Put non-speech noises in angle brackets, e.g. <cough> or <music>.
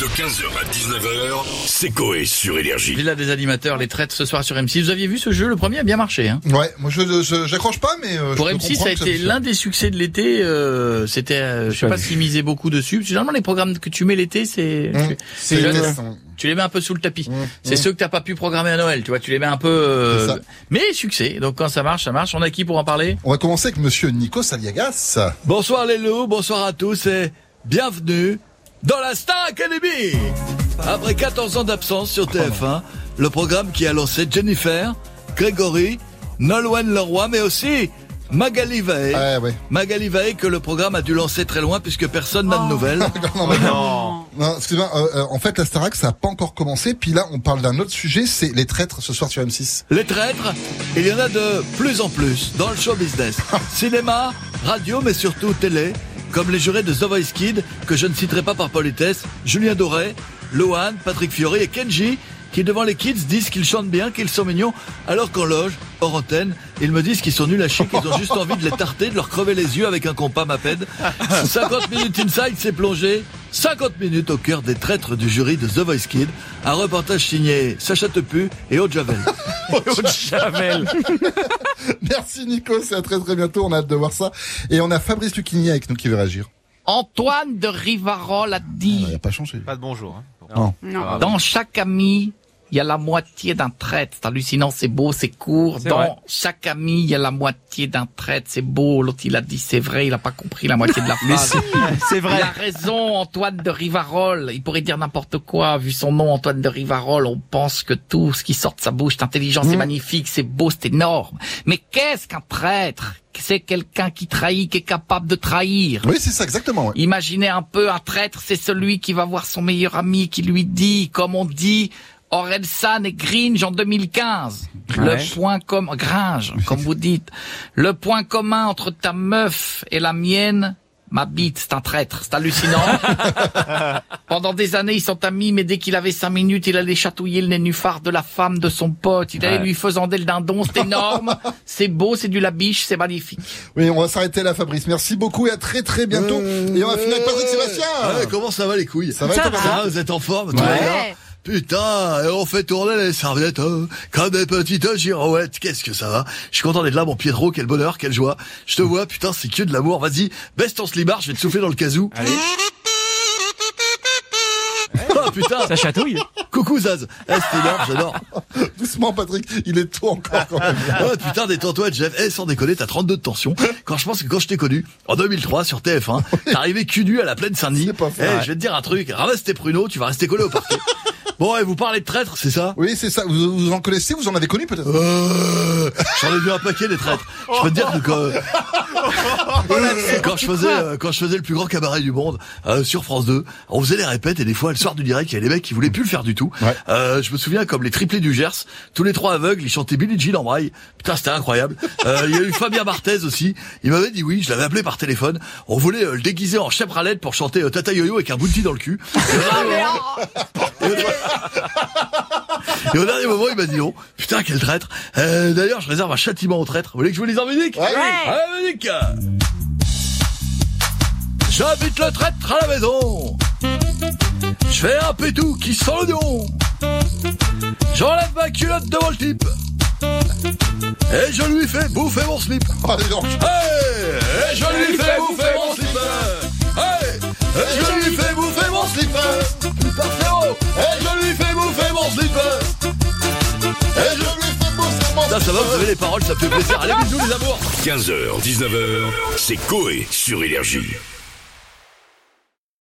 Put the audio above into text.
De 15h à 19h, c'est Coé sur Énergie. Villa des animateurs, les traites ce soir sur M6. Vous aviez vu ce jeu, le premier a bien marché. Hein. Ouais, moi je je- j'accroche pas, mais euh, je Pour peux M6, comprendre ça a été l'un des succès de l'été. euh, C'était, euh, je sais pas s'ils misaient beaucoup dessus. Généralement, les programmes que tu mets l'été, c'est, Mmh. tu- C'est intéressant. tu les mets un peu sous le tapis. Mmh. C'est ceux que t'as pas pu programmer à Noël, tu vois. Tu les mets un peu. euh, mais succès. Donc quand ça marche, ça marche. On a qui pour en parler? On va commencer avec monsieur Nico Saliagas. Bonsoir les loups, bonsoir à tous et bienvenue dans la Star Academy Après 14 ans d'absence sur TF1, le programme qui a lancé Jennifer, Grégory, Nolwenn Leroy, mais aussi Magali Vae. Ouais, ouais. Magali Vae que le programme a dû lancer très loin puisque personne n'a de nouvelles. <laughs> Non, mais non. Non, excusez-moi, euh, euh, en fait, la Starac, ça a pas encore commencé. Puis là, on parle d'un autre sujet, c'est les traîtres ce soir sur M6. Les traîtres, il y en a de plus en plus dans le show business. <laughs> Cinéma, radio, mais surtout télé, comme les jurés de The Voice Kid, que je ne citerai pas par politesse, Julien Doré, Lohan, Patrick Fiori et Kenji, qui devant les kids disent qu'ils chantent bien, qu'ils sont mignons, alors qu'en loge, hors antenne, ils me disent qu'ils sont nuls à chier, qu'ils ont juste envie de les tarter, de leur crever les yeux avec un compas Maped. <laughs> 50 minutes inside, c'est plongé 50 minutes au cœur des traîtres du jury de The Voice Kid, un reportage signé Sacha Tepu et Aude Javel. <laughs> <laughs> Merci Nico, c'est à très très bientôt, on a hâte de voir ça. Et on a Fabrice Lucchini avec nous qui veut réagir. Antoine de Rivarol a Ah, dit il a pas changé. Pas de bonjour. Hein. Non. Dans chaque ami, il y a la moitié d'un traître. C'est hallucinant, c'est beau, c'est court. C'est Dans vrai. chaque ami, il y a la moitié d'un traître. C'est beau. L'autre, il a dit c'est vrai, il a pas compris la moitié de la <laughs> phrase. C'est Il vrai. a raison, Antoine de Rivarol. Il pourrait dire n'importe quoi. Vu son nom, Antoine de Rivarol, on pense que tout ce qui sort de sa bouche est intelligent, c'est magnifique, c'est beau, c'est énorme. Mais qu'est-ce qu'un traître? C'est quelqu'un qui trahit, qui est capable de trahir. Oui, c'est ça, exactement. Ouais. Imaginez un peu un traître, c'est celui qui va voir son meilleur ami, qui lui dit, comme on dit, Orelsan et Gringe en 2015. Ouais. Le point commun, Gringe, comme vous dites. Le point commun entre ta meuf et la mienne, ma bite, c'est un traître, c'est hallucinant. <laughs> Pendant des années, ils sont amis, mais dès qu'il avait cinq minutes, il allait chatouiller le nénuphar de la femme de son pote. Il allait Ouais. lui faisander le dindon, c'est <laughs> énorme. c'est beau, c'est du labiche, c'est magnifique. Oui, on va s'arrêter là, Fabrice. Merci beaucoup et à très très bientôt. Et on va finir avec Patrick Sébastien. Ouais, comment ça va les couilles? Ça va, Patrick Vous êtes en forme gars Putain, et on fait tourner les serviettes hein, comme des petites girouettes. Qu'est-ce que ça va? Je suis content d'être là, mon Pietro. Quel bonheur, quelle joie. Je te vois, putain, c'est que de l'amour. Vas-y, baisse ton slibard, je vais te souffler dans le casou. Allez. <laughs> Oh putain, Ça chatouille. coucou Zaz. Eh, c'était énorme, j'adore. <laughs> Doucement, Patrick. Il est tôt encore quand même. <laughs> Oh putain, détends-toi, Jeff. Eh, sans déconner, t'as 32 de tension. Quand je pense que quand je t'ai connu, en 2003, sur TF1, t'es arrivé cul nu à la plaine Saint-Denis. Eh, je vais te dire un truc. Ramasse tes pruneaux, tu vas rester collé au parquet. Bon, et vous parlez de traître, c'est ça? Oui, c'est ça. Vous, vous en connaissez Vous en avez connu peut-être? Euh, J'en ai vu un paquet des traîtres. Je peux te dire que quand, <laughs> quand je faisais euh, quand je faisais le plus grand cabaret du monde euh, sur France 2, on faisait les répètes et des fois le soir du direct, il y avait des mecs qui voulaient plus le faire du tout. Ouais. Euh, je me souviens comme les triplés du Gers, tous les trois aveugles, ils chantaient Billie Jean en braille. Putain, c'était incroyable. Euh, il y a eu Fabien Barthez aussi. Il m'avait dit oui, je l'avais appelé par téléphone. On voulait euh, le déguiser en chef ralette pour chanter euh, Tata Yo-Yo avec un bounty dans le cul. Et au dernier moment- Et au dernier moment, il m'a dit non. Putain, quel traître. Euh, D'ailleurs, je réserve un châtiment au traître. Vous voulez que je vous lise en musique Ouais. Allez, musique J'habite le traître à la maison. Je fais un pétou qui sent l'oignon. J'enlève ma culotte devant le type. Et je lui fais bouffer mon slip. Oh, donc. Hey Et je lui fais bouffer mon slip Hey Et je lui fais Ça, va, vous avez les paroles, ça me fait plaisir. Allez, bisous les amours 15h, 19h, c'est Coé sur Énergie.